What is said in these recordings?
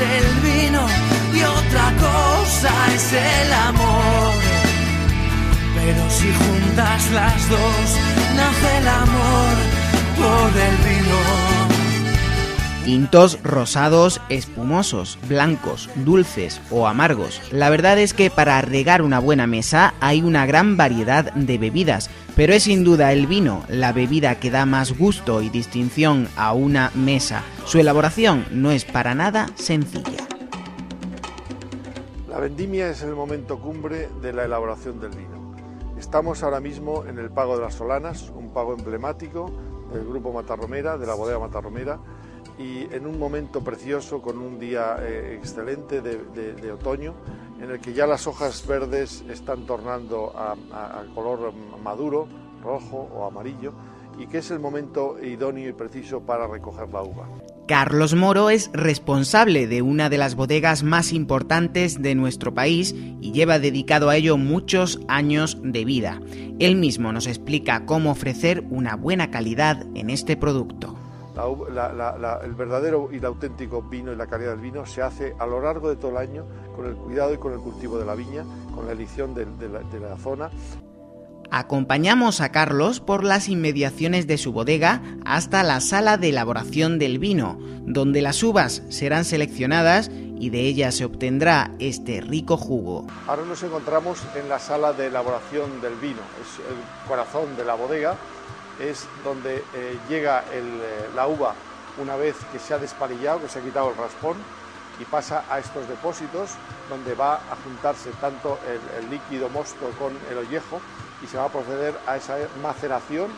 El vino y otra cosa es el amor. Pero si juntas las dos, nace el amor por el vino. Tintos rosados, espumosos, blancos, dulces o amargos. La verdad es que para regar una buena mesa hay una gran variedad de bebidas, pero es sin duda el vino la bebida que da más gusto y distinción a una mesa. Su elaboración no es para nada sencilla. La vendimia es el momento cumbre de la elaboración del vino. Estamos ahora mismo en el Pago de las Solanas, un pago emblemático del Grupo Matarromera, de la bodega Matarromera, y en un momento precioso, con un día eh, excelente de, otoño, en el que ya las hojas verdes están tornando a, a- a color maduro, rojo o amarillo, y que es el momento idóneo y preciso para recoger la uva. Carlos Moro es responsable de una de las bodegas más importantes de nuestro país y lleva dedicado a ello muchos años de vida. Él mismo nos explica cómo ofrecer una buena calidad en este producto. La la- la- el verdadero y el auténtico vino y la calidad del vino se hace a lo largo de todo el año con el cuidado y con el cultivo de la viña, con la elección de, de la, de la zona. Acompañamos a Carlos por las inmediaciones de su bodega hasta la sala de elaboración del vino, donde las uvas serán seleccionadas y de ellas se obtendrá este rico jugo. Ahora nos encontramos en la sala de elaboración del vino, es el corazón de la bodega, es donde eh, llega eh, la uva una vez que se ha desparillado, que se ha quitado el raspón y pasa a estos depósitos donde va a juntarse tanto el, líquido mosto con el ollejo y se va a proceder a esa maceración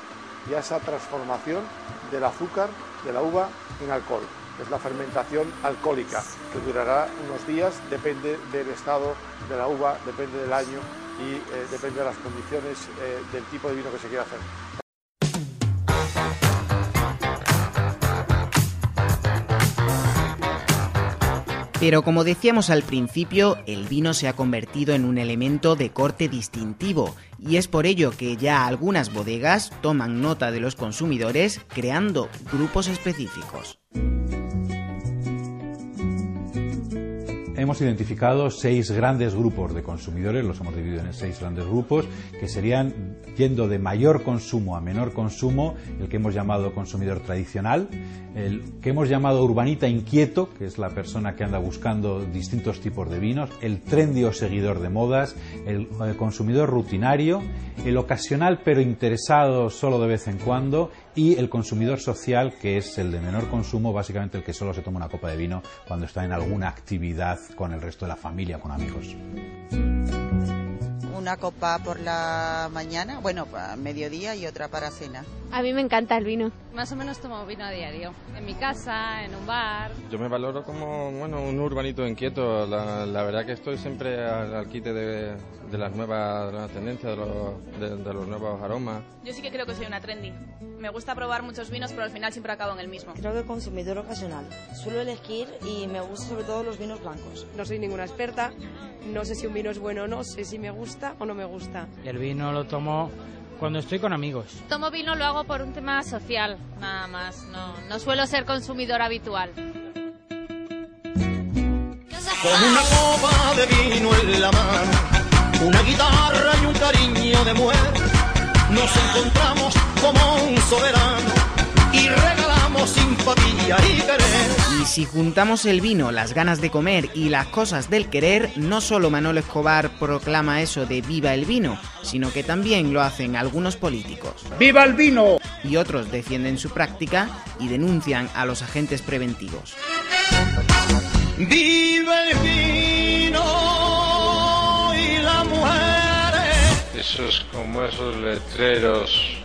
y a esa transformación del azúcar de la uva en alcohol. Es la fermentación alcohólica que durará unos días, depende del estado de la uva, depende del año y eh, depende de las condiciones del tipo de vino que se quiera hacer. Pero como decíamos al principio, el vino se ha convertido en un elemento de corte distintivo y es por ello que ya algunas bodegas toman nota de los consumidores creando grupos específicos. Hemos identificado seis grandes grupos de consumidores, los hemos dividido en seis grandes grupos, que serían yendo de mayor consumo a menor consumo, el que hemos llamado consumidor tradicional, el que hemos llamado urbanita inquieto, que es la persona que anda buscando distintos tipos de vinos, el trendy o seguidor de modas, el, eh, consumidor rutinario, el ocasional pero interesado solo de vez en cuando y el consumidor social, que es el de menor consumo, básicamente el que solo se toma una copa de vino cuando está en alguna actividad con el resto de la familia, con amigos. Una copa por la mañana, bueno, a mediodía y otra para cena. A mí me encanta el vino. Más o menos tomo vino a diario. En mi casa, en un bar. Yo me valoro como bueno un urbanito inquieto. La, la verdad que estoy siempre al, al quite de, de las nuevas de las tendencias, de los, de, de los nuevos aromas. Yo sí que creo que soy una trendy. Me gusta probar muchos vinos, pero al final siempre acabo en el mismo. Creo que consumidor ocasional. Suelo elegir y me gustan sobre todo los vinos blancos. No soy ninguna experta, no sé si un vino es bueno o no, sé si me gusta o no me gusta. El vino lo tomo cuando estoy con amigos. Tomo vino lo hago por un tema social, nada más. No, no suelo ser consumidor habitual. Con una copa de vino en la mano, una guitarra y un cariño de mujer, nos encontramos como un soberano y regalamos simpatía y querer. Y si juntamos el vino, las ganas de comer y las cosas del querer, no solo Manolo Escobar proclama eso de viva el vino, sino que también lo hacen algunos políticos. ¡Viva el vino! Y otros defienden su práctica y denuncian a los agentes preventivos. Vive el vino y la mujer. Eso es como esos letreros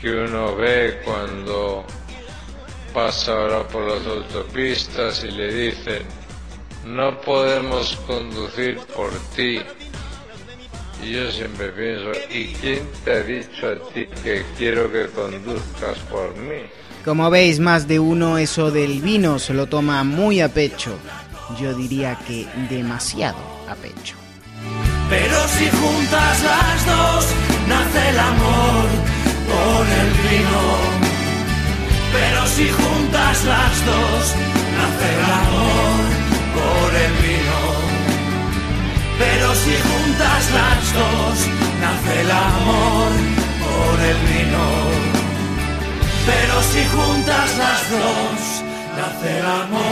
que uno ve cuando pasa ahora por las autopistas y le dicen, no podemos conducir por ti. Y yo siempre pienso, ¿y quién te ha dicho a ti que quiero que conduzcas por mí? Como veis, más de uno eso del vino se lo toma muy a pecho. Yo diría que demasiado a pecho. Pero si juntas las dos, nace el amor con el vino. Pero si juntas las dos, nace el amor por el vino. Pero si juntas las dos, nace el amor por el vino. Pero si juntas las dos, nace el amor